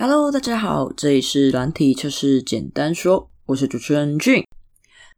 Hello，大家好，这里是软体测试简单说，我是主持人俊。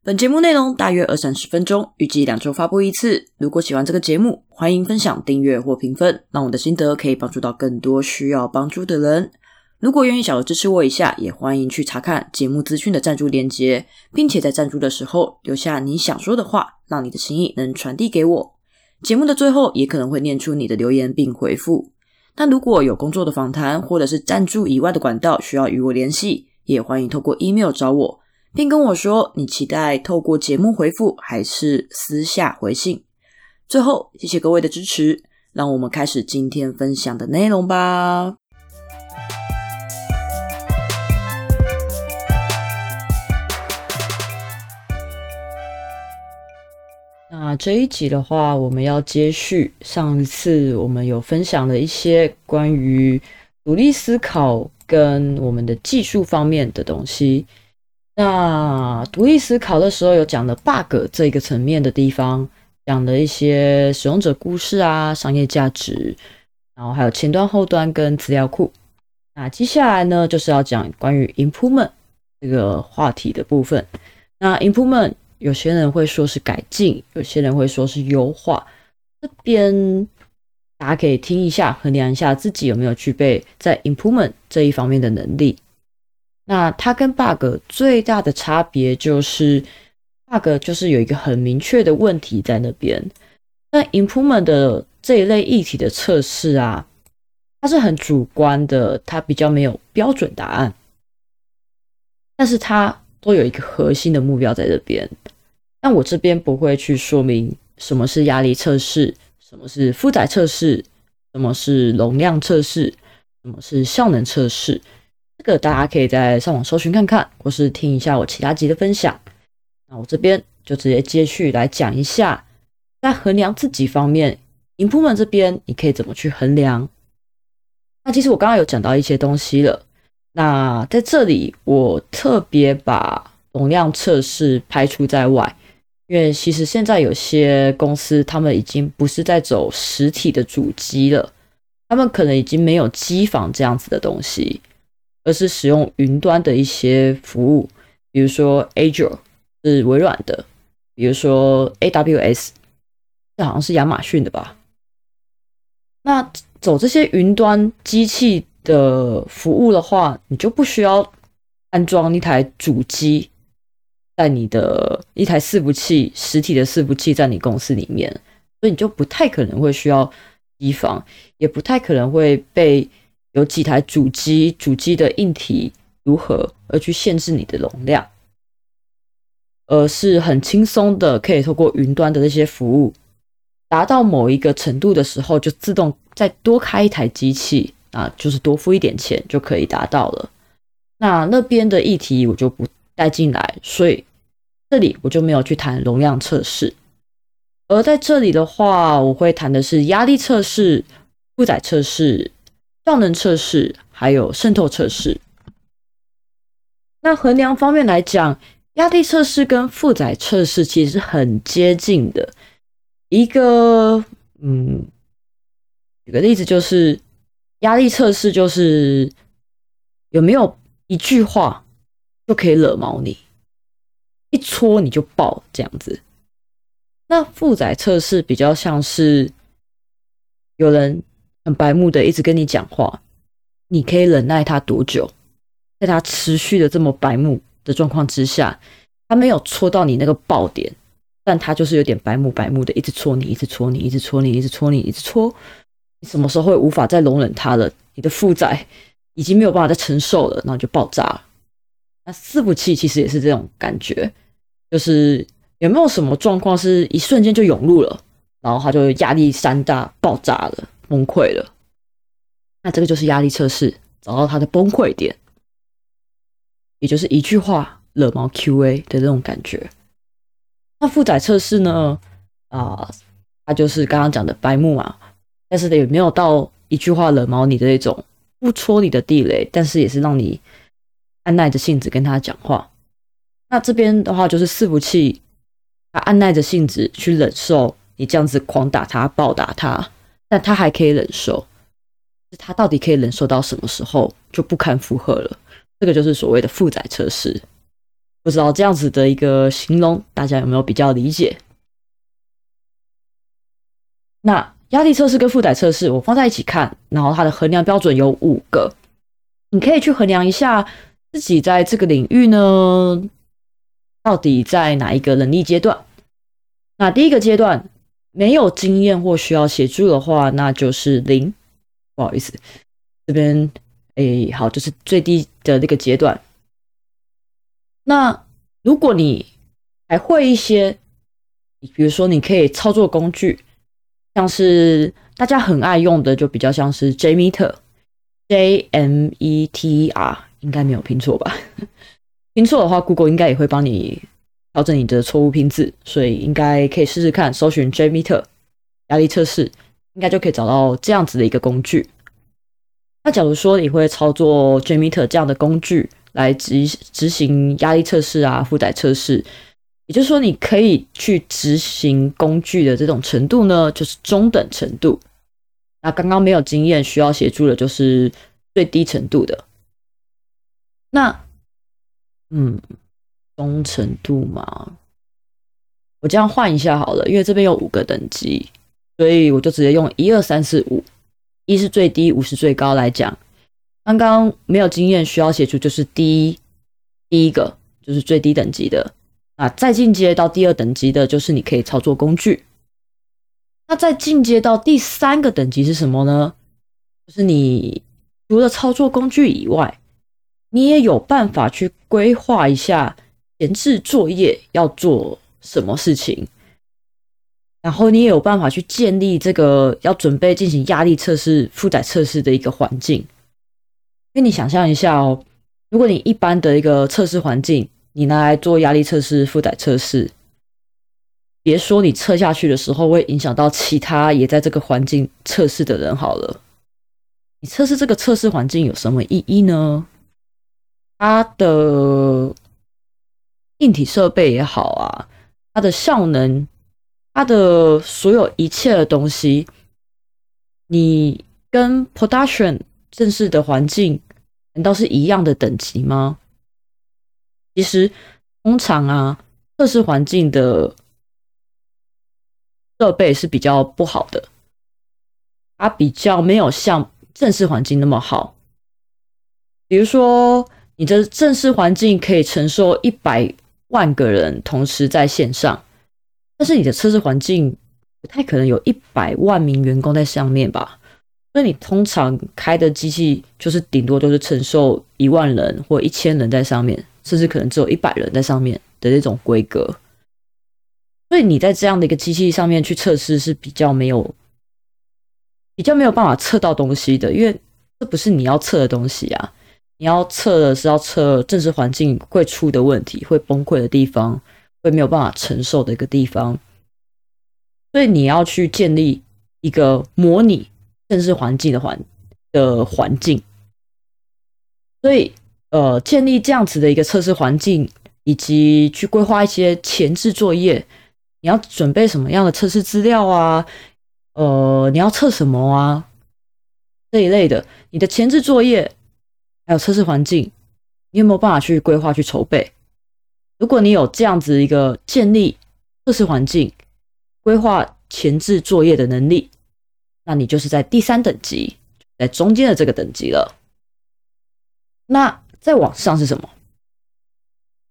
本节目内容大约二三十分钟，预计两周发布一次。如果喜欢这个节目，欢迎分享、订阅或评分，让我的心得可以帮助到更多需要帮助的人。如果愿意小额支持我一下，也欢迎去查看节目资讯的赞助链接，并且在赞助的时候留下你想说的话，让你的心意能传递给我。节目的最后也可能会念出你的留言并回复。那如果有工作的访谈或者是赞助以外的管道需要与我联系，也欢迎透过 email 找我，并跟我说你期待透过节目回复还是私下回信。最后，谢谢各位的支持，让我们开始今天分享的内容吧。那这一集的话，我们要接续上一次我们有分享了一些关于独立思考跟我们的技术方面的东西。那独立思考的时候有讲了 bug 这个层面的地方，讲了一些使用者故事啊、商业价值，然后还有前端、后端跟资料库。那接下来呢，就是要讲关于 improvement 这个话题的部分。那 improvement 有些人会说是改进，有些人会说是优化。这边大家可以听一下，衡量一下自己有没有具备在 improvement 这一方面的能力。那它跟 bug 最大的差别就是，bug 就是有一个很明确的问题在那边。那 improvement 的这一类议题的测试啊，它是很主观的，它比较没有标准答案，但是它都有一个核心的目标在这边。但我这边不会去说明什么是压力测试，什么是负载测试，什么是容量测试，什么是效能测试。这个大家可以在上网搜寻看看，或是听一下我其他集的分享。那我这边就直接接续来讲一下，在衡量自己方面，improvement 这边你可以怎么去衡量？那其实我刚刚有讲到一些东西了。那在这里我特别把容量测试排除在外。因为其实现在有些公司，他们已经不是在走实体的主机了，他们可能已经没有机房这样子的东西，而是使用云端的一些服务，比如说 Azure 是微软的，比如说 AWS，这好像是亚马逊的吧。那走这些云端机器的服务的话，你就不需要安装一台主机。在你的一台伺服器，实体的伺服器在你公司里面，所以你就不太可能会需要机房，也不太可能会被有几台主机、主机的硬体如何而去限制你的容量，而是很轻松的可以透过云端的那些服务，达到某一个程度的时候，就自动再多开一台机器啊，就是多付一点钱就可以达到了。那那边的议题我就不带进来，所以。这里我就没有去谈容量测试，而在这里的话，我会谈的是压力测试、负载测试、效能测试，还有渗透测试。那衡量方面来讲，压力测试跟负载测试其实很接近的。一个，嗯，举个例子，就是压力测试，就是有没有一句话就可以惹毛你。一戳你就爆这样子，那负载测试比较像是有人很白目的一直跟你讲话，你可以忍耐他多久？在他持续的这么白目的状况之下，他没有戳到你那个爆点，但他就是有点白目白目的一直戳你，一直戳你，一直戳你，一直戳你，一直戳。你什么时候会无法再容忍他了？你的负载已经没有办法再承受了，然后就爆炸。那伺服器其实也是这种感觉，就是有没有什么状况是一瞬间就涌入了，然后它就压力山大爆炸了，崩溃了。那这个就是压力测试，找到它的崩溃点，也就是一句话惹毛 QA 的这种感觉。那负载测试呢？啊，它就是刚刚讲的白目嘛，但是也没有到一句话惹毛你的那种，不戳你的地雷，但是也是让你。按耐着性子跟他讲话，那这边的话就是伺服器，他按耐着性子去忍受你这样子狂打他、暴打他，但他还可以忍受。他到底可以忍受到什么时候就不堪负荷了。这个就是所谓的负载测试。不知道这样子的一个形容，大家有没有比较理解？那压力测试跟负载测试我放在一起看，然后它的衡量标准有五个，你可以去衡量一下自己在这个领域呢，到底在哪一个能力阶段。那第一个阶段没有经验或需要协助的话，那就是零。不好意思，这边诶，好，就是最低的那个阶段。那如果你还会一些，比如说你可以操作工具，像是大家很爱用的，就比较像是 JMeter，J M E T E R，应该没有拼错吧？拼错的话，Google 应该也会帮你调整你的错误拼字，所以应该可以试试看，搜寻 JMeter 压力测试，应该就可以找到这样子的一个工具。那假如说你会操作 JMeter 这样的工具，来执执行压力测试啊，负载测试，也就是说，你可以去执行工具的这种程度呢，就是中等程度。那刚刚没有经验需要协助的，就是最低程度的。那，嗯，中程度嘛，我这样换一下好了，因为这边有五个等级，所以我就直接用一二三四五，一是最低，五是最高来讲。刚刚没有经验需要协助，就是第一第一个就是最低等级的啊，再进阶到第二等级的，就是你可以操作工具。那再进阶到第三个等级是什么呢？就是你除了操作工具以外，你也有办法去规划一下前置作业要做什么事情，然后你也有办法去建立这个要准备进行压力测试、负载测试的一个环境。因为你想象一下哦，如果你一般的一个测试环境，你拿来做压力测试、负载测试，别说你测下去的时候会影响到其他也在这个环境测试的人好了，你测试这个测试环境有什么意义呢？它的硬体设备也好啊，它的效能，它的所有一切的东西，你跟 production。正式的环境难道是一样的等级吗？其实，通常啊，测试环境的设备是比较不好的，它比较没有像正式环境那么好。比如说，你的正式环境可以承受一百万个人同时在线上，但是你的测试环境不太可能有一百万名员工在上面吧？那你通常开的机器就是顶多都是承受一万人或一千人在上面，甚至可能只有一百人在上面的那种规格。所以你在这样的一个机器上面去测试是比较没有、比较没有办法测到东西的，因为这不是你要测的东西啊。你要测的是要测正式环境会出的问题、会崩溃的地方、会没有办法承受的一个地方。所以你要去建立一个模拟。正式环境的环的环境，所以呃，建立这样子的一个测试环境，以及去规划一些前置作业，你要准备什么样的测试资料啊？呃，你要测什么啊？这一类的，你的前置作业还有测试环境，你有没有办法去规划去筹备？如果你有这样子一个建立测试环境、规划前置作业的能力。那你就是在第三等级，在中间的这个等级了。那再往上是什么？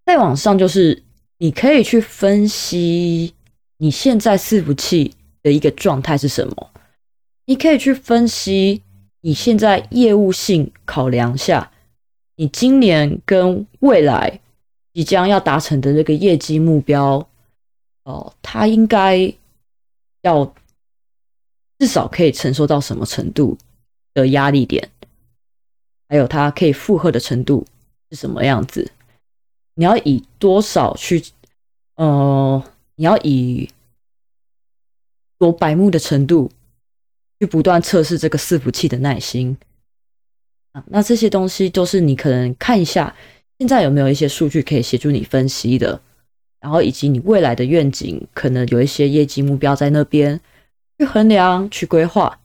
再往上就是你可以去分析你现在伺服器的一个状态是什么，你可以去分析你现在业务性考量下，你今年跟未来即将要达成的这个业绩目标，哦，它应该要。至少可以承受到什么程度的压力点，还有它可以负荷的程度是什么样子？你要以多少去，呃，你要以多百目的程度去不断测试这个伺服器的耐心啊？那这些东西都是你可能看一下，现在有没有一些数据可以协助你分析的，然后以及你未来的愿景，可能有一些业绩目标在那边。去衡量、去规划，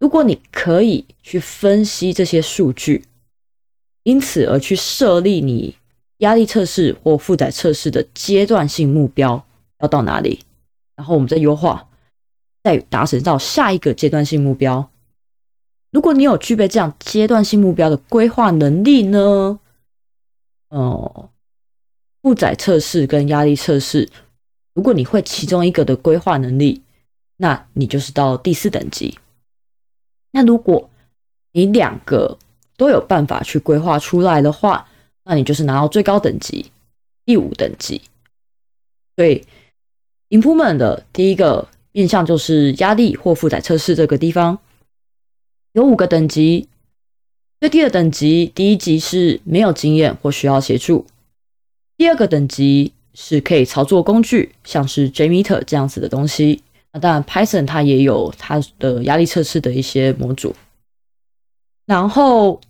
如果你可以去分析这些数据，因此而去设立你压力测试或负载测试的阶段性目标要到哪里，然后我们再优化，再达成到下一个阶段性目标。如果你有具备这样阶段性目标的规划能力呢？哦，负载测试跟压力测试，如果你会其中一个的规划能力，那你就是到第四等级。那如果你两个都有办法去规划出来的话，那你就是拿到最高等级第五等级。所以，improvement 的第一个面向就是压力或负载测试这个地方。有五个等级，最低的等级第一级是没有经验或需要协助，第二个等级是可以操作工具，像是 JMeter 这样子的东西。那当然，Python 它也有它的压力测试的一些模组。然后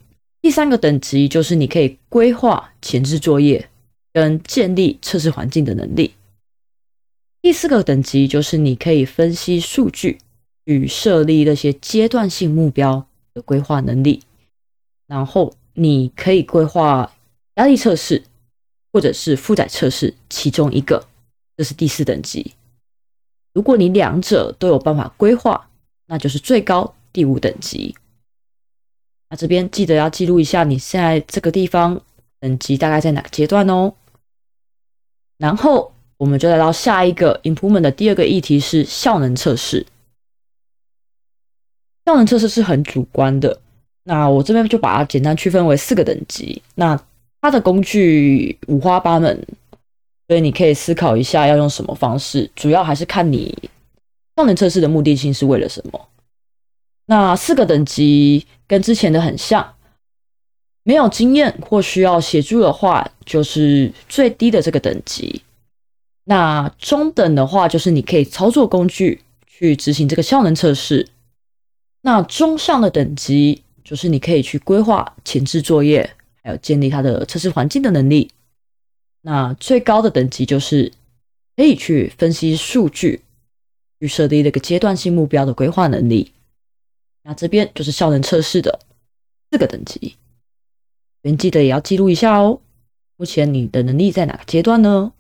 第三个等级就是你可以规划前置作业跟建立测试环境的能力。第四个等级就是你可以分析数据。与设立那些阶段性目标的规划能力，然后你可以规划压力测试或者是负载测试其中一个，这是第四等级。如果你两者都有办法规划，那就是最高第五等级。那这边记得要记录一下你现在这个地方等级大概在哪个阶段哦。然后我们就来到下一个 improvement 的第二个议题是效能测试。效能测试是很主观的，那我这边就把它简单区分为四个等级。那它的工具五花八门，所以你可以思考一下要用什么方式。主要还是看你效能测试的目的性是为了什么。那四个等级跟之前的很像，没有经验或需要协助的话，就是最低的这个等级。那中等的话，就是你可以操作工具去执行这个效能测试。那中上的等级就是你可以去规划前置作业，还有建立它的测试环境的能力。那最高的等级就是可以去分析数据，去设立那个阶段性目标的规划能力。那这边就是效能测试的四个等级，别记得也要记录一下哦。目前你的能力在哪个阶段呢？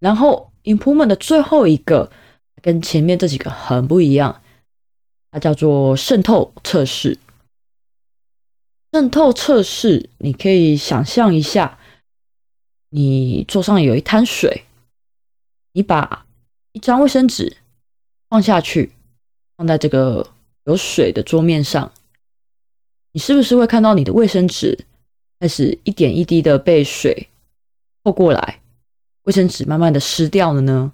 然后 improvement 的最后一个跟前面这几个很不一样。它叫做渗透测试。渗透测试，你可以想象一下，你桌上有一滩水，你把一张卫生纸放下去，放在这个有水的桌面上，你是不是会看到你的卫生纸开始一点一滴的被水透过来，卫生纸慢慢的湿掉了呢？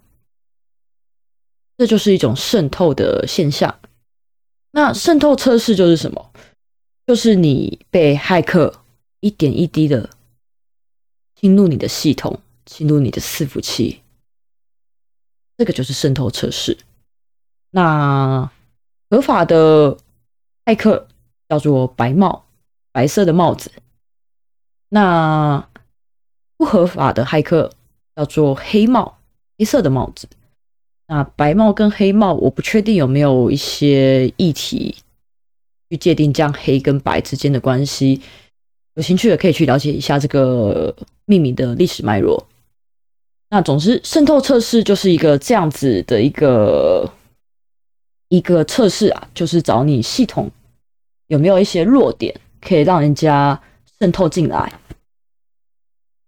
这就是一种渗透的现象。那渗透测试就是什么？就是你被骇客一点一滴的侵入你的系统，侵入你的伺服器，这个就是渗透测试。那合法的骇客叫做白帽，白色的帽子；那不合法的骇客叫做黑帽，黑色的帽子。那白帽跟黑帽，我不确定有没有一些议题去界定这样黑跟白之间的关系。有兴趣的可以去了解一下这个命名的历史脉络。那总之，渗透测试就是一个这样子的一个一个测试啊，就是找你系统有没有一些弱点，可以让人家渗透进来。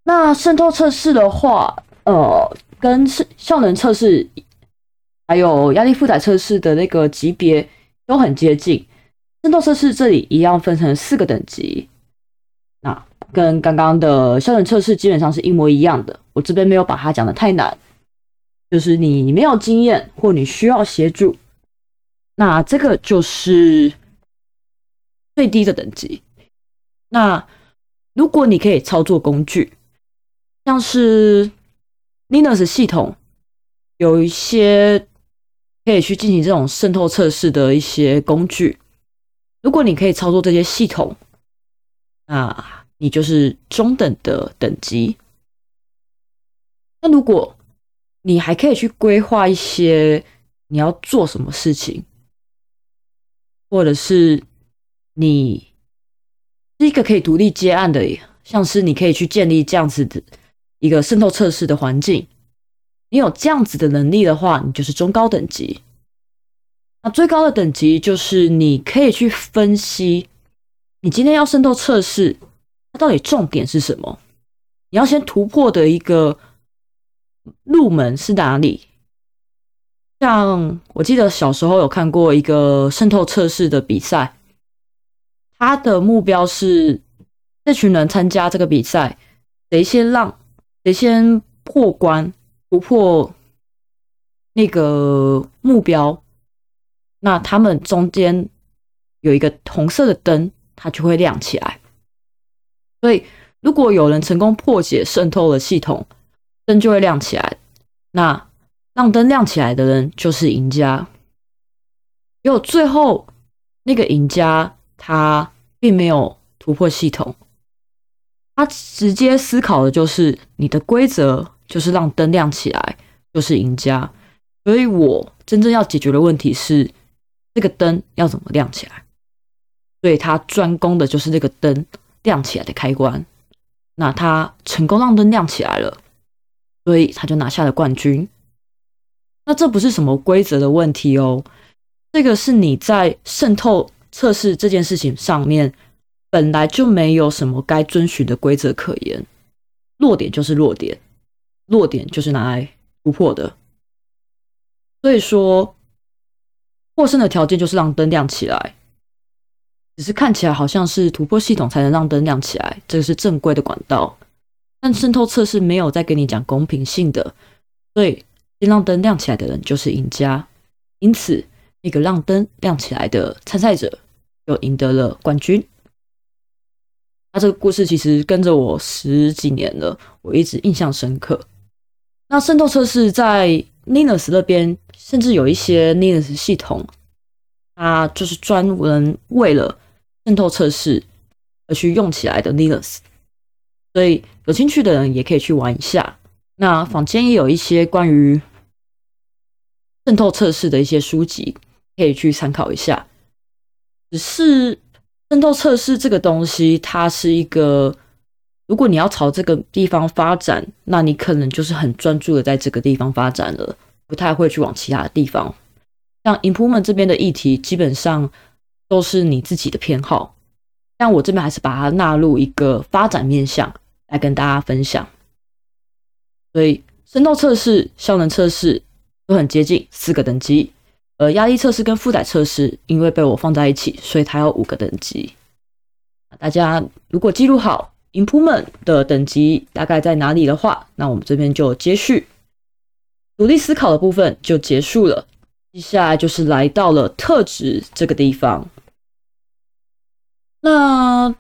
那渗透测试的话，呃，跟效能测试。还有压力负载测试的那个级别都很接近，渗透测试这里一样分成四个等级，那跟刚刚的效能测试基本上是一模一样的。我这边没有把它讲的太难，就是你没有经验或你需要协助，那这个就是最低的等级。那如果你可以操作工具，像是 Linux 系统有一些。可以去进行这种渗透测试的一些工具。如果你可以操作这些系统，那你就是中等的等级。那如果你还可以去规划一些你要做什么事情，或者是你是一个可以独立接案的，像是你可以去建立这样子的一个渗透测试的环境。你有这样子的能力的话，你就是中高等级。那最高的等级就是你可以去分析，你今天要渗透测试，它到底重点是什么？你要先突破的一个入门是哪里？像我记得小时候有看过一个渗透测试的比赛，他的目标是这群人参加这个比赛，谁先让谁先破关突破那个目标，那他们中间有一个红色的灯，它就会亮起来。所以如果有人成功破解渗透了系统，灯就会亮起来。那让灯亮起来的人就是赢家。结果最后那个赢家他并没有突破系统，他直接思考的就是你的规则就是让灯亮起来就是赢家。所以我真正要解决的问题是这个灯要怎么亮起来。所以他专攻的就是这个灯亮起来的开关。那他成功让灯亮起来了，所以他就拿下了冠军。那这不是什么规则的问题哦，这个是你在渗透测试这件事情上面本来就没有什么该遵循的规则可言，弱点就是弱点，弱点就是拿来突破的。所以说，获胜的条件就是让灯亮起来，只是看起来好像是突破系统才能让灯亮起来，这个是正规的管道，但渗透测试没有在跟你讲公平性的，所以。先让灯亮起来的人就是赢家，因此那个让灯亮起来的参赛者就赢得了冠军。那这个故事其实跟着我十几年了，我一直印象深刻。那渗透测试在 Linux 那边，甚至有一些 Linux 系统，它就是专门为了渗透测试而去用起来的 Linux，所以有兴趣的人也可以去玩一下。那坊间也有一些关于渗透测试的一些书籍，可以去参考一下。只是渗透测试这个东西，它是一个，如果你要朝这个地方发展，那你可能就是很专注的在这个地方发展了，不太会去往其他的地方。像 Improvement 这边的议题，基本上都是你自己的偏好，但我这边还是把它纳入一个发展面向来跟大家分享。所以，渗透测试、效能测试都很接近四个等级，而压力测试跟负载测试因为被我放在一起，所以它有五个等级。大家如果记录好 improvement 的等级大概在哪里的话，那我们这边就接续独立思考的部分就结束了。接下来就是来到了特质这个地方。那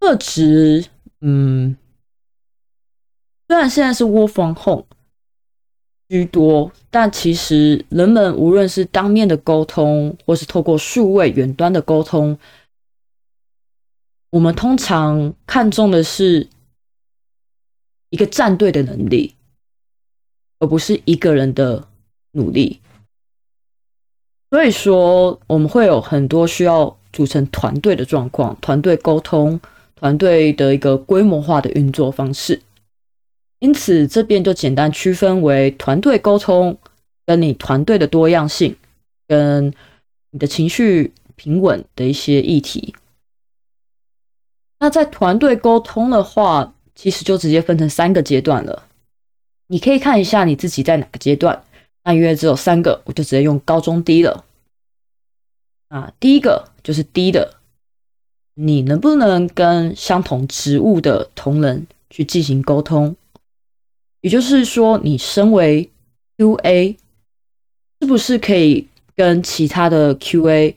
特质，嗯。虽然现在是 work from home 居多，但其实人们无论是当面的沟通，或是透过数位远端的沟通，我们通常看重的是一个战队的能力，而不是一个人的努力。所以说，我们会有很多需要组成团队的状况，团队沟通，团队的一个规模化的运作方式。因此，这边就简单区分为团队沟通，跟你团队的多样性，跟你的情绪平稳的一些议题。那在团队沟通的话，其实就直接分成三个阶段了。你可以看一下你自己在哪个阶段。那因为只有三个，我就直接用高中低了。啊，第一个就是低的，你能不能跟相同职务的同仁去进行沟通？也就是说，你身为 QA，是不是可以跟其他的 QA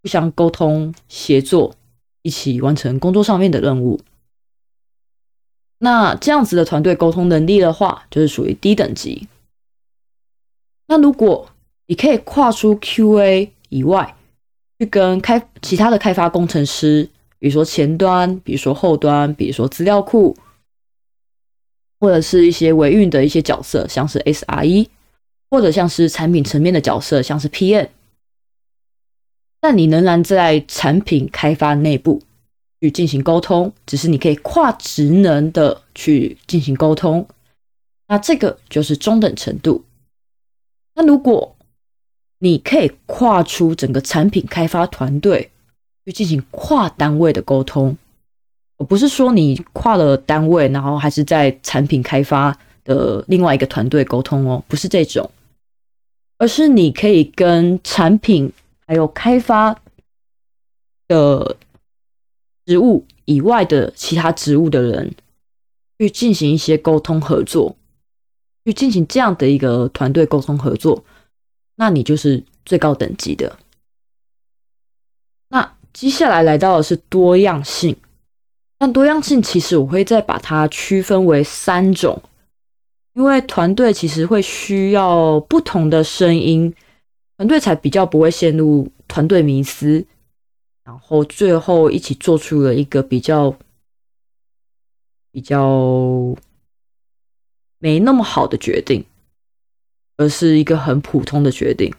互相沟通、协作，一起完成工作上面的任务？那这样子的团队沟通能力的话，就是属于低等级。那如果你可以跨出 QA 以外，去跟开其他的开发工程师，比如说前端，比如说后端，比如说资料库。或者是一些维运的一些角色，像是 SRE，或者像是产品层面的角色，像是 PM。但你仍然在产品开发内部去进行沟通，只是你可以跨职能的去进行沟通，那这个就是中等程度。那如果你可以跨出整个产品开发团队去进行跨单位的沟通，我不是说你跨了单位，然后还是在产品开发的另外一个团队沟通哦，不是这种，而是你可以跟产品还有开发的职务以外的其他职务的人去进行一些沟通合作。去进行这样的一个团队沟通合作，那你就是最高等级的。那接下来来到的是多样性，但多样性其实我会再把它区分为三种，因为团队其实会需要不同的声音，团队才比较不会陷入团队迷思，然后最后一起做出了一个比较比较。没那么好的决定，而是一个很普通的决定，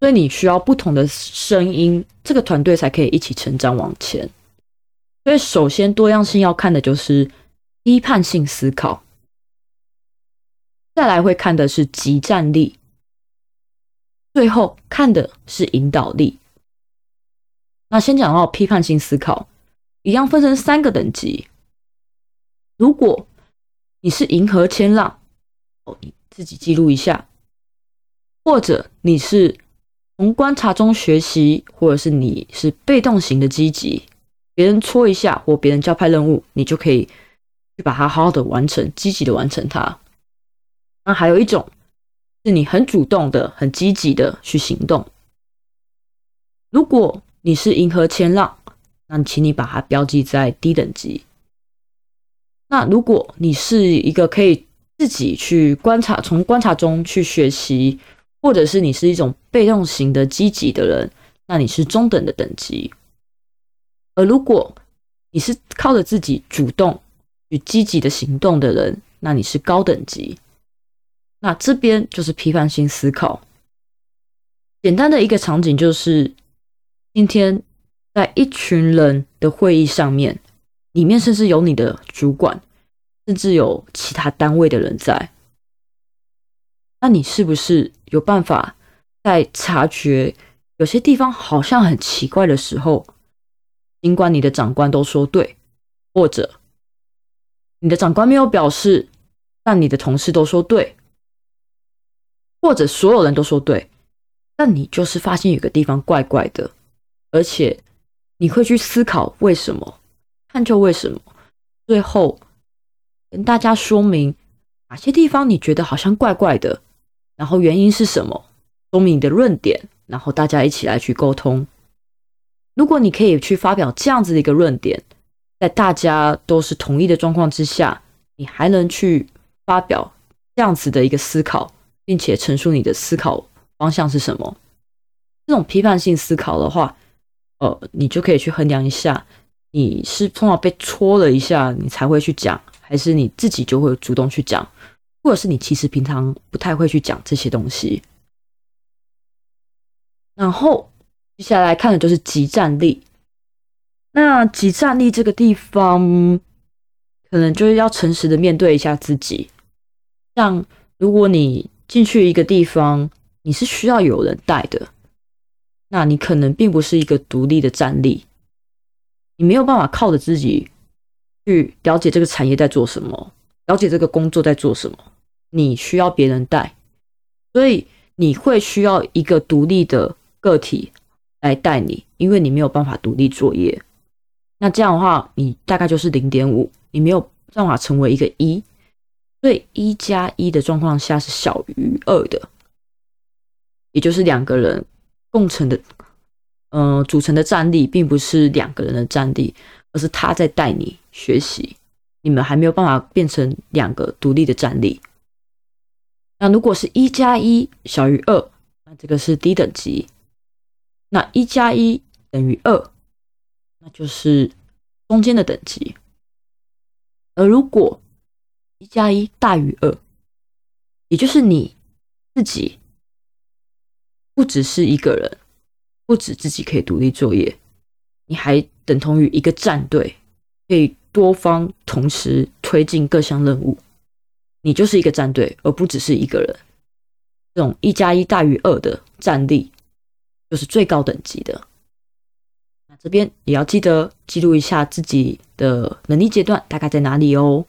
所以你需要不同的声音，这个团队才可以一起成长往前。所以，首先多样性要看的就是批判性思考，再来会看的是集战力，最后看的是引导力。那先讲到批判性思考，一样分成三个等级。如果你是银河千浪，自己记录一下；或者你是从观察中学习，或者是你是被动型的积极，别人戳一下或别人交派任务，你就可以去把它好好的完成，积极的完成它。那还有一种是你很主动的、很积极的去行动。如果你是银河千浪，那请你把它标记在低等级。那如果你是一个可以自己去观察，从观察中去学习，或者是你是一种被动型的积极的人，那你是中等的等级。而如果你是靠着自己主动与积极的行动的人，那你是高等级。那这边就是批判性思考。简单的一个场景就是，今天在一群人的会议上面。里面甚至有你的主管，甚至有其他单位的人在。那你是不是有办法在察觉有些地方好像很奇怪的时候，尽管你的长官都说对，或者你的长官没有表示，但你的同事都说对，或者所有人都说对，但你就是发现有个地方怪怪的，而且你会去思考为什么？探究为什么，最后跟大家说明哪些地方你觉得好像怪怪的，然后原因是什么，说明你的论点，然后大家一起来去沟通。如果你可以去发表这样子的一个论点，在大家都是同意的状况之下，你还能去发表这样子的一个思考，并且陈述你的思考方向是什么，这种批判性思考的话，呃，你就可以去衡量一下。你是通常被戳了一下，你才会去讲，还是你自己就会主动去讲，或者是你其实平常不太会去讲这些东西？然后接下来看的就是集战力。那集战力这个地方，可能就是要诚实的面对一下自己。像如果你进去一个地方，你是需要有人带的，那你可能并不是一个独立的战力。你没有办法靠着自己去了解这个产业在做什么，了解这个工作在做什么，你需要别人带，所以你会需要一个独立的个体来带你，因为你没有办法独立作业。那这样的话，你大概就是零点五，你没有办法成为一个一，所以一加一的状况下是小于二的，也就是两个人共成的。嗯，组成的战力并不是两个人的战力，而是他在带你学习。你们还没有办法变成两个独立的战力。那如果是一加一小于二，那这个是低等级。那一加一等于二，那就是中间的等级。而如果一加一大于二，也就是你自己不只是一个人，不止自己可以独立作业，你还等同于一个战队，可以多方同时推进各项任务。你就是一个战队，而不只是一个人。这种一加一大于二的战力，就是最高等级的。那这边也要记得记录一下自己的能力阶段大概在哪里哦。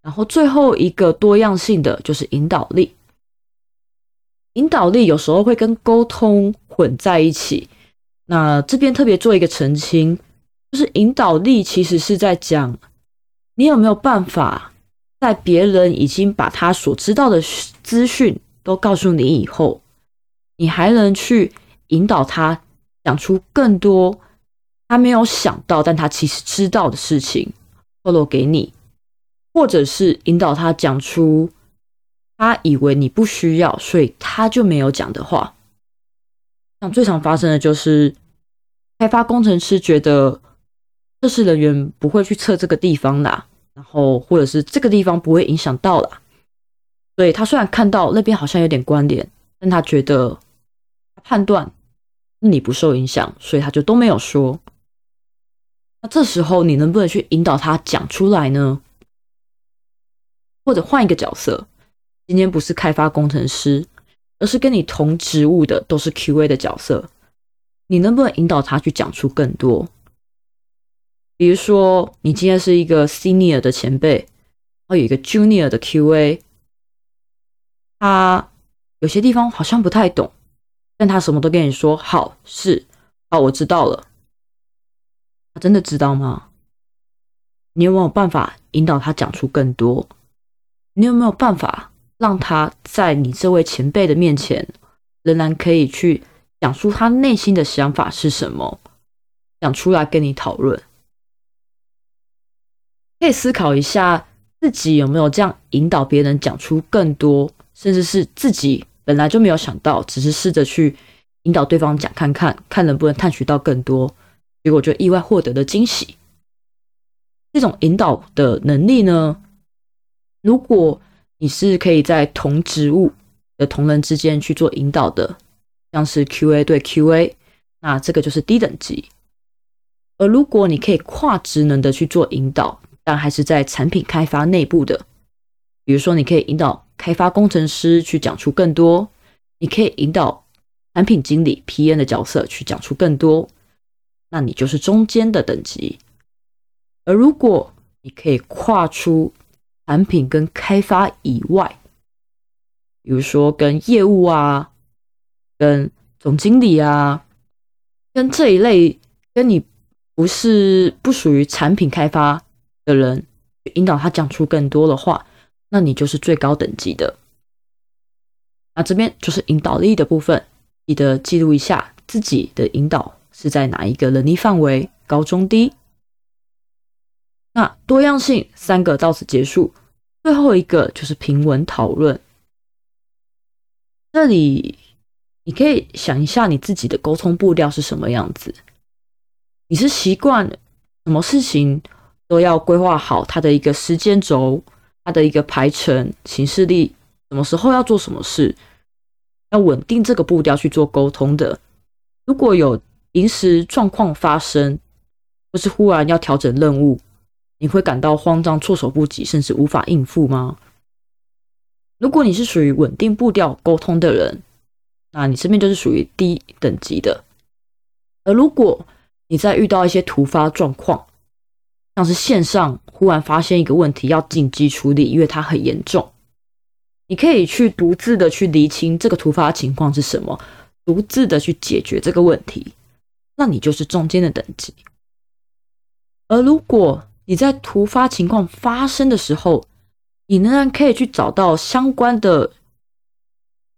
然后最后一个多样性的就是引导力。引导力有时候会跟沟通混在一起。那这边特别做一个澄清，就是引导力其实是在讲你有没有办法。在别人已经把他所知道的资讯都告诉你以后，你还能去引导他讲出更多他没有想到，但他其实知道的事情透露给你，或者是引导他讲出他以为你不需要，所以他就没有讲的话。像最常发生的就是，开发工程师觉得测试人员不会去测这个地方啦。然后，或者是这个地方不会影响到啦，所以他虽然看到那边好像有点关联，但他觉得判断你不受影响，所以他就都没有说。那这时候你能不能去引导他讲出来呢？或者换一个角色，今天不是开发工程师，而是跟你同职务的都是 QA 的角色，你能不能引导他去讲出更多？比如说，你今天是一个 senior 的前辈，然后有一个 junior 的 QA，他有些地方好像不太懂，但他什么都跟你说，好是，好我知道了。他真的知道吗？你有没有办法引导他讲出更多？你有没有办法让他在你这位前辈的面前，仍然可以去讲出他内心的想法是什么，讲出来跟你讨论？可以思考一下，自己有没有这样引导别人讲出更多，甚至是自己本来就没有想到，只是试着去引导对方讲看看，看能不能探取到更多，结果就意外获得的惊喜。这种引导的能力呢，如果你是可以在同职务的同仁之间去做引导的，像是 QA 对 QA，那这个就是低等级。而如果你可以跨职能的去做引导，但还是在产品开发内部的，比如说，你可以引导开发工程师去讲出更多，你可以引导产品经理 （P. N.） 的角色去讲出更多，那你就是中间的等级。而如果你可以跨出产品跟开发以外，比如说跟业务啊、跟总经理啊、跟这一类跟你不是不属于产品开发。的人引导他讲出更多的话，那你就是最高等级的。那这边就是引导力的部分，记得记录一下自己的引导是在哪一个能力范围，高中低。那多样性三个到此结束，最后一个就是平稳讨论。这里你可以想一下你自己的沟通步调是什么样子，你是习惯什么事情？都要规划好他的一个时间轴，他的一个排程、行事历，什么时候要做什么事，要稳定这个步调去做沟通的。如果有临时状况发生，或是忽然要调整任务，你会感到慌张、措手不及，甚至无法应付吗？如果你是属于稳定步调沟通的人，那你身边就是属于低等级的。而如果你在遇到一些突发状况，像是线上忽然发现一个问题要紧急处理，因为它很严重，你可以去独自的去厘清这个突发情况是什么，独自的去解决这个问题，那你就是中间的等级。而如果你在突发情况发生的时候，你仍然可以去找到相关的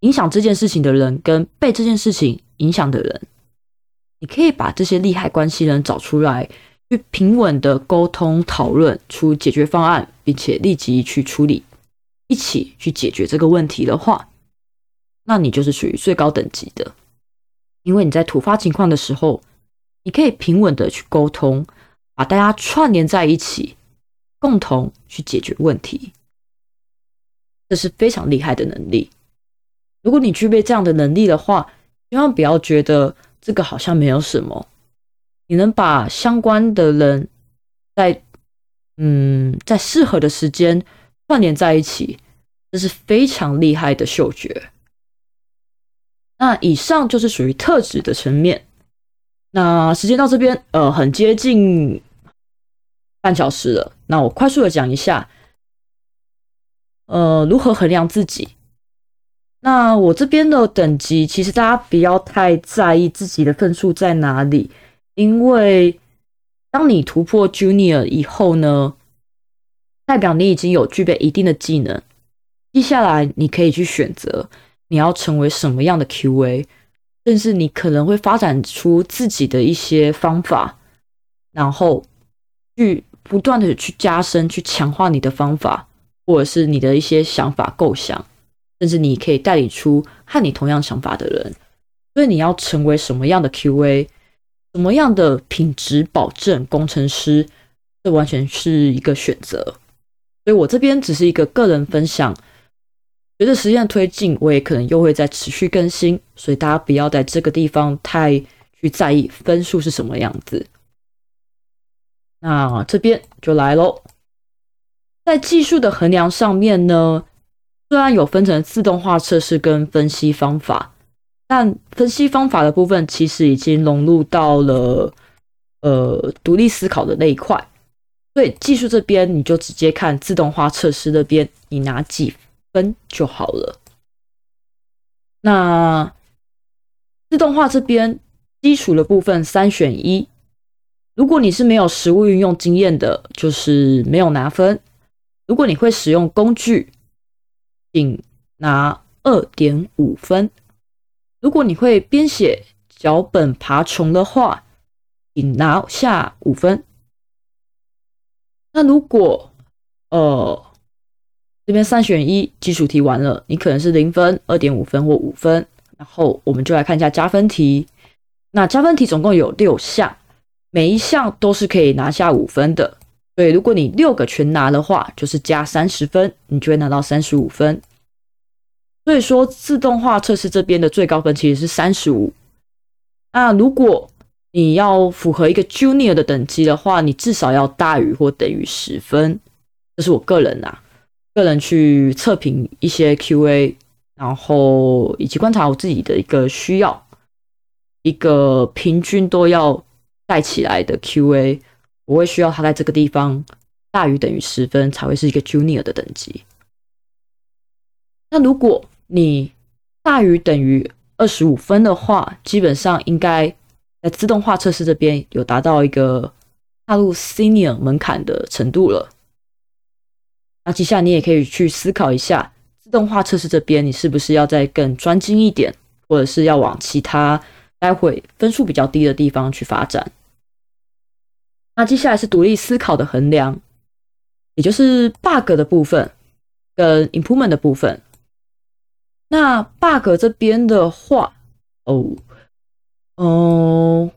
影响这件事情的人跟被这件事情影响的人，你可以把这些利害关系人找出来。去平稳的沟通讨论出解决方案，并且立即去处理，一起去解决这个问题的话，那你就是属于最高等级的。因为你在突发情况的时候，你可以平稳的去沟通，把大家串联在一起，共同去解决问题，这是非常厉害的能力。如果你具备这样的能力的话，千万不要觉得这个好像没有什么。你能把相关的人在嗯在适合的时间串联在一起，这是非常厉害的嗅觉。那以上就是属于特质的层面。那时间到这边，呃，很接近半小时了。那我快速的讲一下，呃，如何衡量自己。那我这边的等级，其实大家不要太在意自己的分数在哪里，因为当你突破 Junior 以后呢，代表你已经有具备一定的技能。接下来你可以去选择。你要成为什么样的 QA，甚至你可能会发展出自己的一些方法，然后去不断的去加深、去强化你的方法，或者是你的一些想法构想，甚至你可以带领出和你同样想法的人。所以你要成为什么样的 QA，什么样的品质保证工程师，这完全是一个选择。所以我这边只是一个个人分享。随着时间的推进，我也可能又会在持续更新，所以大家不要在这个地方太去在意分数是什么样子。那这边就来喽，在技术的衡量上面呢，虽然有分成自动化测试跟分析方法，但分析方法的部分其实已经融入到了呃独立思考的那一块，所以技术这边你就直接看自动化测试那边你拿几。分就好了。那自动化这边基础的部分三选一，如果你是没有实物运用经验的，就是没有拿分；如果你会使用工具，请拿二点五分；如果你会编写脚本爬虫的话，请拿下五分。那如果呃。这边三选一，基础题完了，你可能是零分、二点五分或五分。然后我们就来看一下加分题。那加分题总共有六项，每一项都是可以拿下五分的。对，如果你六个全拿的话，就是加三十分，你就会拿到三十五分。所以说，自动化测试这边的最高分其实是三十五。那如果你要符合一个 Junior 的等级的话，你至少要大于或等于十分。这是我个人啊。个人去测评一些 QA，然后以及观察我自己的一个需要，一个平均都要带起来的 QA，我会需要他在这个地方大于等于十分才会是一个 Junior 的等级。那如果你大于等于二十五分的话，基本上应该在自动化测试这边有达到一个踏入 Senior 门槛的程度了。那接下来你也可以去思考一下，自动化测试这边你是不是要再更专精一点，或者是要往其他待会分数比较低的地方去发展。那接下来是独立思考的衡量，也就是 bug 的部分跟 improvement 的部分。那 bug 这边的话，哦，哦，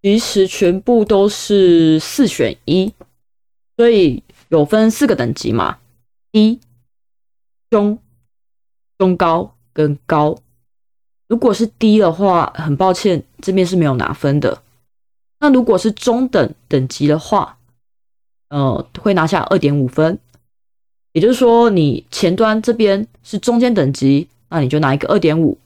其实全部都是四选一，所以。有分四个等级嘛，低、中、中高跟高。如果是低的话，很抱歉，这边是没有拿分的。那如果是中等等级的话，呃，会拿下二点五分。也就是说，你前端这边是中间等级，那你就拿一个二点五；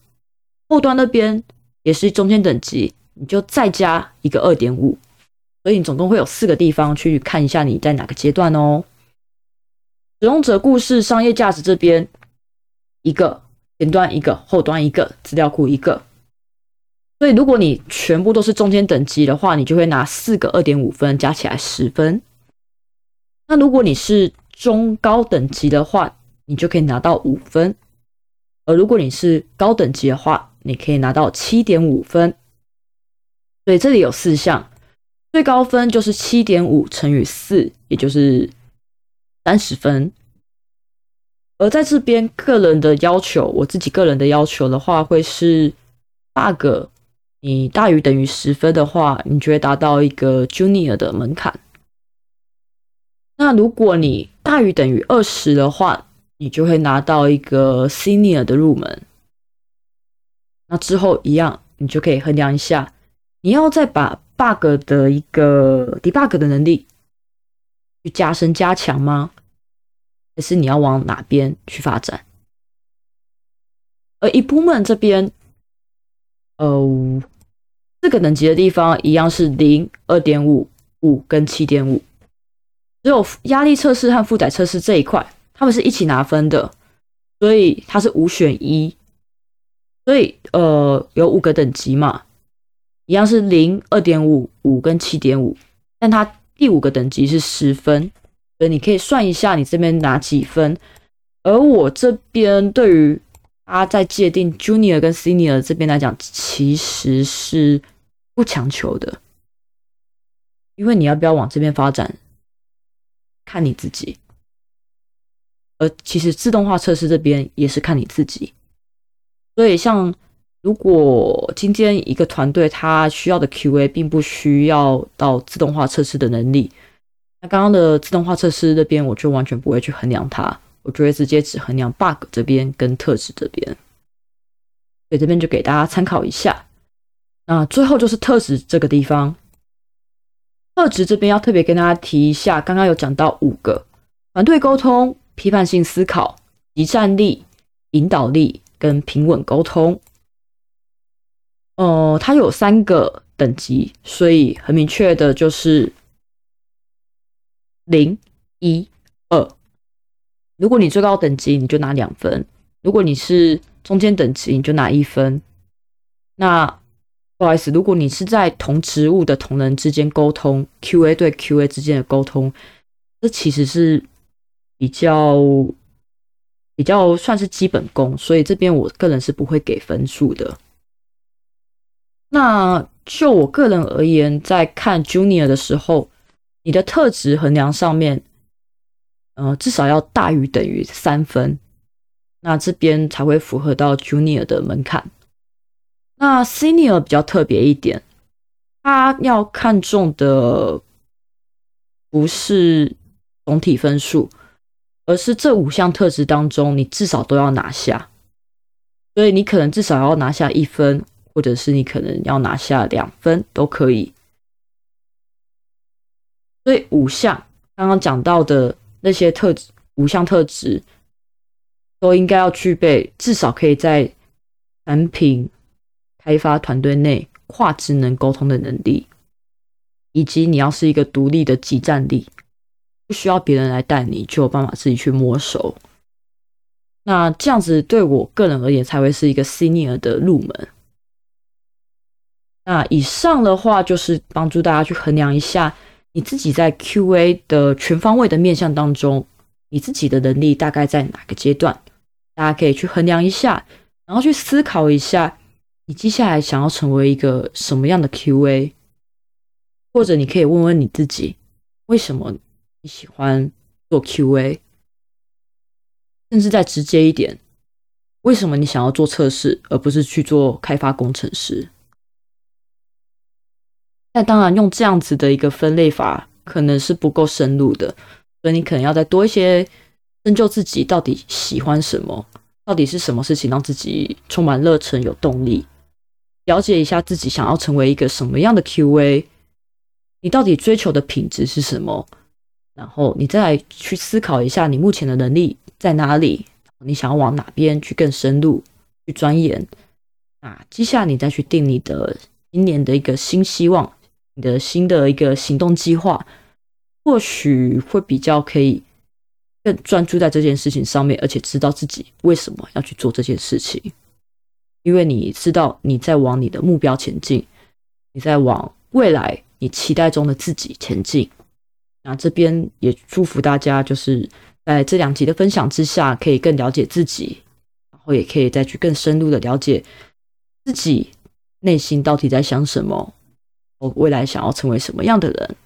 后端那边也是中间等级，你就再加一个二点五。所以你总共会有四个地方去看一下你在哪个阶段哦。使用者故事、商业价值这边一个前端一个后端一个资料库一个。所以如果你全部都是中间等级的话，你就会拿四个二点五分，加起来十分。那如果你是中高等级的话，你就可以拿到五分。而如果你是高等级的话，你可以拿到七点五分。所以这里有四项。最高分就是七点五乘以四，也就是三十分。而在这边个人的要求，我自己个人的要求的话，会是 bug，你大于等于十分的话，你就会达到一个 junior 的门槛。那如果你大于等于二十的话，你就会拿到一个 senior 的入门。那之后一样，你就可以衡量一下，你要再把 bug 的一个 debug 的能力去加深加强吗？还是你要往哪边去发展？而 improvement 这边，呃，四个等级的地方一样是零、二点五、五跟七点五，只有压力测试和负载测试这一块，他们是一起拿分的，所以它是五选一，所以呃有五个等级嘛，一样是零、二点五、五跟七点五，但它第五个等级是十分。所以你可以算一下你这边拿几分，而我这边对于他在界定 junior 跟 senior 这边来讲，其实是不强求的，因为你要不要往这边发展，看你自己。而其实自动化测试这边也是看你自己。所以像如果今天一个团队他需要的 QA 并不需要到自动化测试的能力。那刚刚的自动化测试这边，我就完全不会去衡量它，我就会直接只衡量 bug 这边跟特质这边，所以这边就给大家参考一下。那最后就是特质这个地方，特质这边要特别跟大家提一下，刚刚有讲到五个：团队沟通、批判性思考、集战力、引导力跟平稳沟通。哦，它有三个等级，所以很明确的就是。零一二，如果你最高等级，你就拿两分；如果你是中间等级，你就拿一分。那不好意思，如果你是在同职务的同仁之间沟通，QA 对 QA 之间的沟通，这其实是比较比较算是基本功，所以这边我个人是不会给分数的。那就我个人而言，在看 Junior 的时候。你的特质衡量上面，呃，至少要大于等于三分，那这边才会符合到 Junior 的门槛。那 Senior 比较特别一点，他要看重的不是总体分数，而是这五项特质当中，你至少都要拿下。所以你可能至少要拿下一分，或者是你可能要拿下两分都可以。所以五项刚刚讲到的那些特质，五项特质都应该要具备，至少可以在产品开发团队内跨职能沟通的能力，以及你要是一个独立的集战力，不需要别人来带你，就有办法自己去摸熟。那这样子对我个人而言，才会是一个 senior 的入门。那以上的话就是帮助大家去衡量一下。你自己在 QA 的全方位的面向当中，你自己的能力大概在哪个阶段？大家可以去衡量一下，然后去思考一下，你接下来想要成为一个什么样的 QA？或者你可以问问你自己，为什么你喜欢做 QA？甚至再直接一点，为什么你想要做测试，而不是去做开发工程师？那当然，用这样子的一个分类法可能是不够深入的，所以你可能要再多一些深究自己到底喜欢什么，到底是什么事情让自己充满热忱、有动力，了解一下自己想要成为一个什么样的 QA，你到底追求的品质是什么，然后你再来去思考一下你目前的能力在哪里，你想要往哪边去更深入去钻研，啊，接下来你再去定你的今年的一个新希望。你的新的一个行动计划，或许会比较可以更专注在这件事情上面，而且知道自己为什么要去做这件事情，因为你知道你在往你的目标前进，你在往未来你期待中的自己前进。那这边也祝福大家，就是在这两集的分享之下，可以更了解自己，然后也可以再去更深入的了解自己内心到底在想什么。我未来想要成为什么样的人？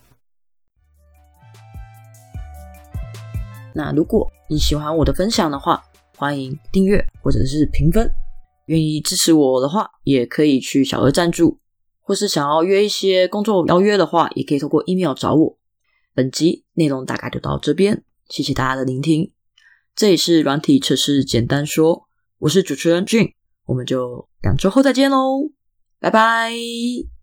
那如果你喜欢我的分享的话，欢迎订阅或者是评分。愿意支持我的话，也可以去小额赞助，或是想要约一些工作邀约的话，也可以通过 email 找我。本集内容大概就到这边，谢谢大家的聆听。这里是软体测试简单说，我是主持人俊，我们就两周后再见喽，拜拜。